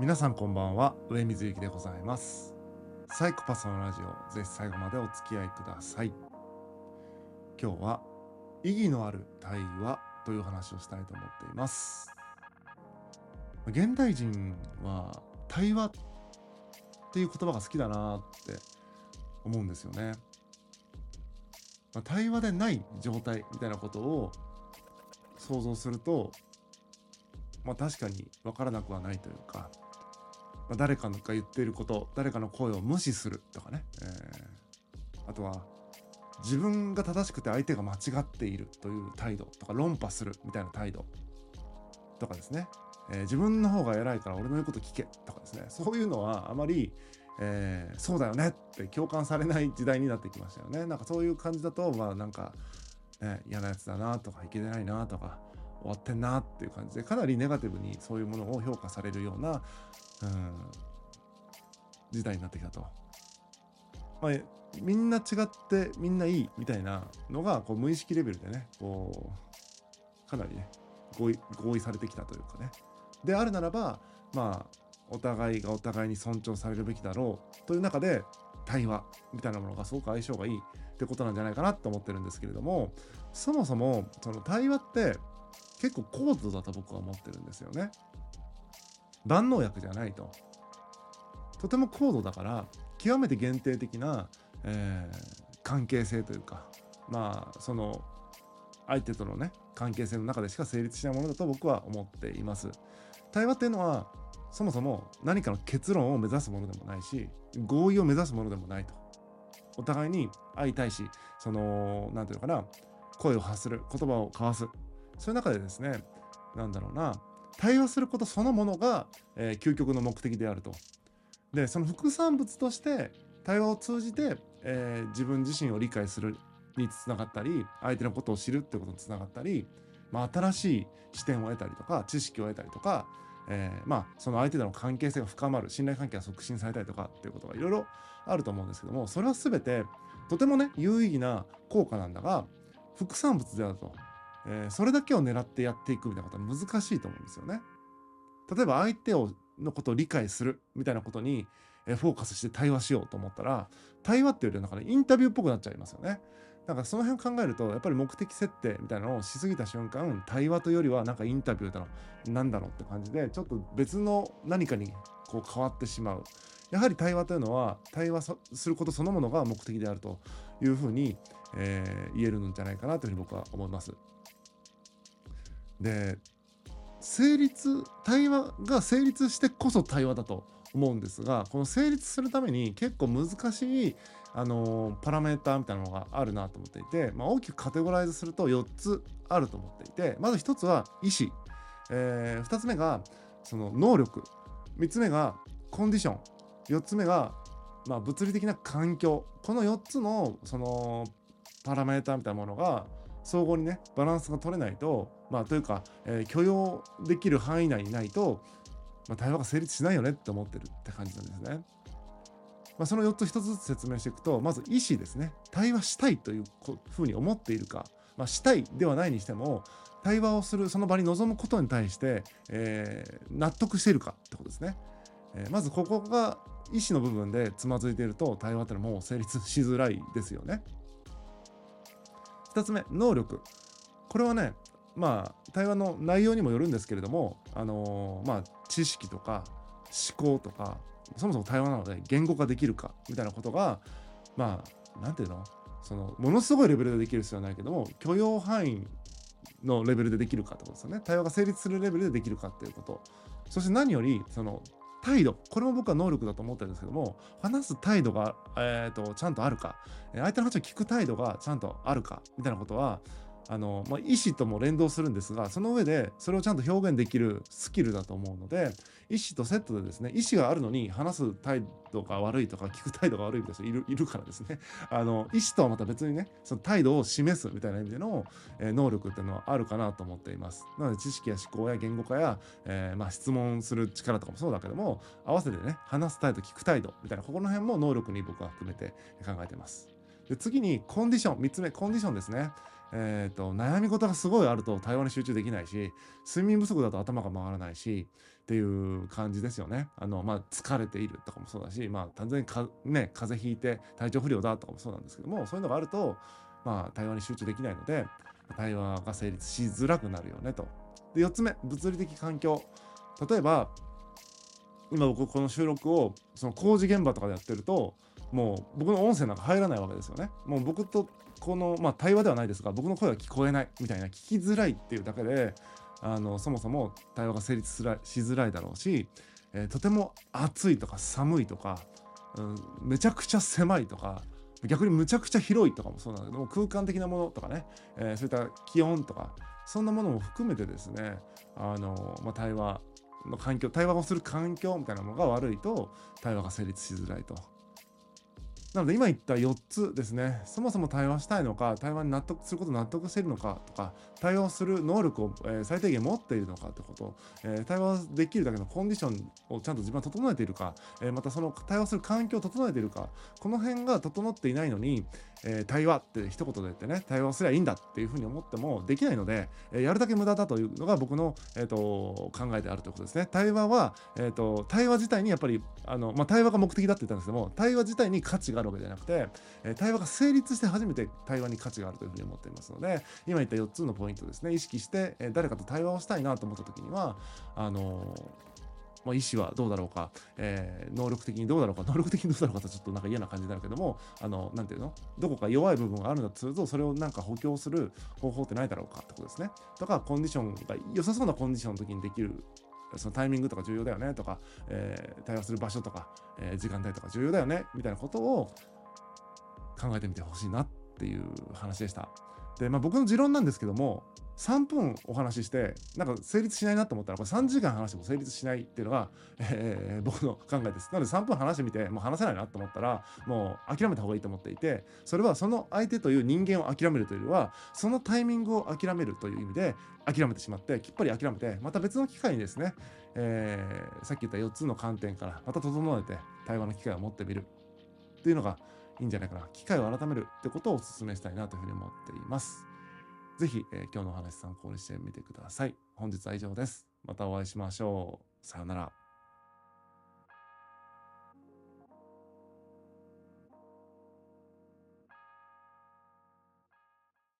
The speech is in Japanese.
皆さんこんばんは。上水幸でございます。サイコパスのラジオぜひ最後までお付き合いください。今日は意義のある対話という話をしたいと思っています。現代人は対話っていう言葉が好きだなって思うんですよね、対話でない状態みたいなことを想像するとまあ確かに分からなくはないというかまあ、誰かが言っていること誰かの声を無視するとかね、えー、あとは自分が正しくて相手が間違っているという態度とか論破するみたいな態度とかですね、えー、自分の方が偉いから俺の言うこと聞けとかですね。そういうのはあまり、えー、そうだよねって共感されない時代になってきましたよね。なんかそういう感じだとまあなんか、ね、嫌なやつだなとかいけてないなとか終わってんなっていう感じでかなりネガティブにそういうものを評価されるような、うん、時代になってきたと。まあ、みんな違ってみんないいみたいなのがこう無意識レベルでねこうかなりね合意合意されてきたというかねであるならばまあお互いがお互いに尊重されるべきだろうという中で対話みたいなものがすごく相性がいいってことなんじゃないかなと思ってるんですけれどもそもそもその対話って結構高度だと僕は思ってるんですよね。万能薬じゃないと。とても高度だから極めて限定的な、えー、関係性というかまあその相手とのね関係性の中でしか成立しないものだと僕は思っています。対話っていうのはそもそも何かの結論を目指すものでもないし合意を目指すものでもないと。お互いに相対しその何て言うのかな声を発する言葉を交わすそういう中でですね何だろうな対話することそのものが、えー、究極の目的であると。でその副産物として対話を通じて、えー、自分自身を理解するにつながったり相手のことを知るってことにつながったり、まあ、新しい視点を得たりとか知識を得たりとか、えー、まあその相手との関係性が深まる信頼関係が促進されたりとかっていうことがいろいろあると思うんですけどもそれは全てとてもね有意義な効果なんだが副産物であるとえー、それだけを狙ってやっていくみたいなことは難しいと思うんですよね。例えば相手をのことを理解するみたいなことに、えー、フォーカスして対話しようと思ったら対話っていうよりなんかねインタビューっぽくなっちゃいますよね。なんかその辺を考えるとやっぱり目的設定みたいなのをしすぎた瞬間対話というよりはなんかインタビューだろなんだろうって感じでちょっと別の何かにこう変わってしまうやはり対話というのは対話することそのものが目的であるというふうに、えー、言えるんじゃないかなというふうに僕は思います。で成立対話が成立してこそ対話だと思うんですがこの成立するために結構難しいあのパラメーターみたいなのがあるなと思っていて、まあ、大きくカテゴライズすると4つあると思っていてまず1つは意思、えー、2つ目がその能力。3つ目がコンディション。4つ目が、まあ、物理的な環境。この4つのそのパラメーターみたいなものが相互にねバランスが取れないとまあというか、えー、許容できる範囲内にないと、まあ、対話が成立しないよねって思ってるって感じなんですね。まあ、その4つ1つずつ説明していくとまず意思ですね対話したいというふうに思っているか、まあ、したいではないにしても対話をするその場に臨むことに対して、えー、納得しているかってことですね。えー、まずここが意思の部分でつまずいていると対話ってのはもう成立しづらいですよね。2つ目能力これはねまあ対話の内容にもよるんですけれどもあの、まあ知識とか思考とかそもそも対話なので言語化できるかみたいなことがまあ何て言うの？そのものすごいレベルでできる必要はないけども許容範囲のレベルでできるかってことですよね。対話が成立するレベルでできるかっていうこと。そして何よりその態度。これも僕は能力だと思ってるんですけども話す態度が、えーと、ちゃんとあるか。相手の話を聞く態度がちゃんとあるかみたいなことはあの、まあ、意思とも連動するんですがその上でそれをちゃんと表現できるスキルだと思うので意思とセットでですね意思があるのに話す態度が悪いとか聞く態度が悪いみたいな人いるいるからですね。あの意思とはまた別にねその態度を示すみたいな意味での、えー、能力っていうのはあるかなと思っています。なので知識や思考や言語化や、えー、まあ、質問する力とかもそうだけども合わせてね話す態度聞く態度みたいなここの辺も能力に僕は含めて考えてます。で次にコンディション3つ目コンディションですね。えーと、悩み事がすごいあると対話に集中できないし睡眠不足だと頭が回らないしっていう感じですよね。あのまあ、疲れているとかもそうだし、まあ、単純にか、ね、風邪ひいて体調不良だとかもそうなんですけどもそういうのがあると、まあ、対話に集中できないので対話が成立しづらくなるよねと。で4つ目物理的環境例えば今僕この収録をその工事現場とかでやってるともう僕の音声なんか入らないわけですよね。もう僕とこの、まあ、対話ではないですが僕の声が聞こえないみたいな聞きづらいっていうだけであのそもそも対話が成立しづらいだろうし、えー、とても暑いとか寒いとか、うん、めちゃくちゃ狭いとか逆にむちゃくちゃ広いとかもそうなんだけども空間的なものとかね、えー、そういった気温とかそんなものも含めてですねあの、まあ、対話の環境対話をする環境みたいなものが悪いと対話が成立しづらいとなので今言った4つですね。そもそも対話したいのか対話に納得すること納得しているのかとか対応する能力を、最低限持っているのかってこと、え、対話できるだけのコンディションをちゃんと自分は整えているか、え、またその対話する環境を整えているか。この辺が整っていないのに、え対話って一言で言ってね対話すればいいんだっていうふうに思ってもできないので、えやるだけ無駄だというのが僕の、えーと、考えであるということですね。対話は、えーと、対話自体にやっぱりあの、まあ、対話が目的だって言ったんですけども対話自体に価値ががあるわけじゃなくて、え対話が成立して初めて対話に価値があるというふうに思っていますので今言った4つのポイントですね意識して、え誰かと対話をしたいなと思った時にはあのま、意思はどうだろうか、えー、能力的にどうだろうか、能力的にどうだろうかとちょっとなんか嫌な感じになるけども、あの、なんていうの？どこか弱い部分があるんだとすると、それをなんか補強する方法ってないだろうかってことですね。とか、コンディションが良さそうなコンディションの時にできるそのタイミングとか重要だよねとか、えー、対話する場所とか、えー、時間帯とか重要だよねみたいなことを考えてみてほしいなっていう話でした。で、まあ、僕の持論なんですけども3分お話ししてなんか成立しないなと思ったらこれ3時間話しても成立しないっていうのが、えー、僕の考えですなので3分話してみてもう話せないなと思ったらもう諦めた方がいいと思っていてそれはその相手という人間を諦めるというよりはそのタイミングを諦めるという意味で諦めてしまってきっぱり諦めてまた別の機会にですね、えー、さっき言った4つの観点からまた整えて対話の機会を持ってみるっていうのがいいんじゃないかな機会を改めるってことをお勧めしたいなというふうに思っています。ぜひ、えー、今日のお話参考にしてみてください。本日は以上です。またお会いしましょう。さようなら。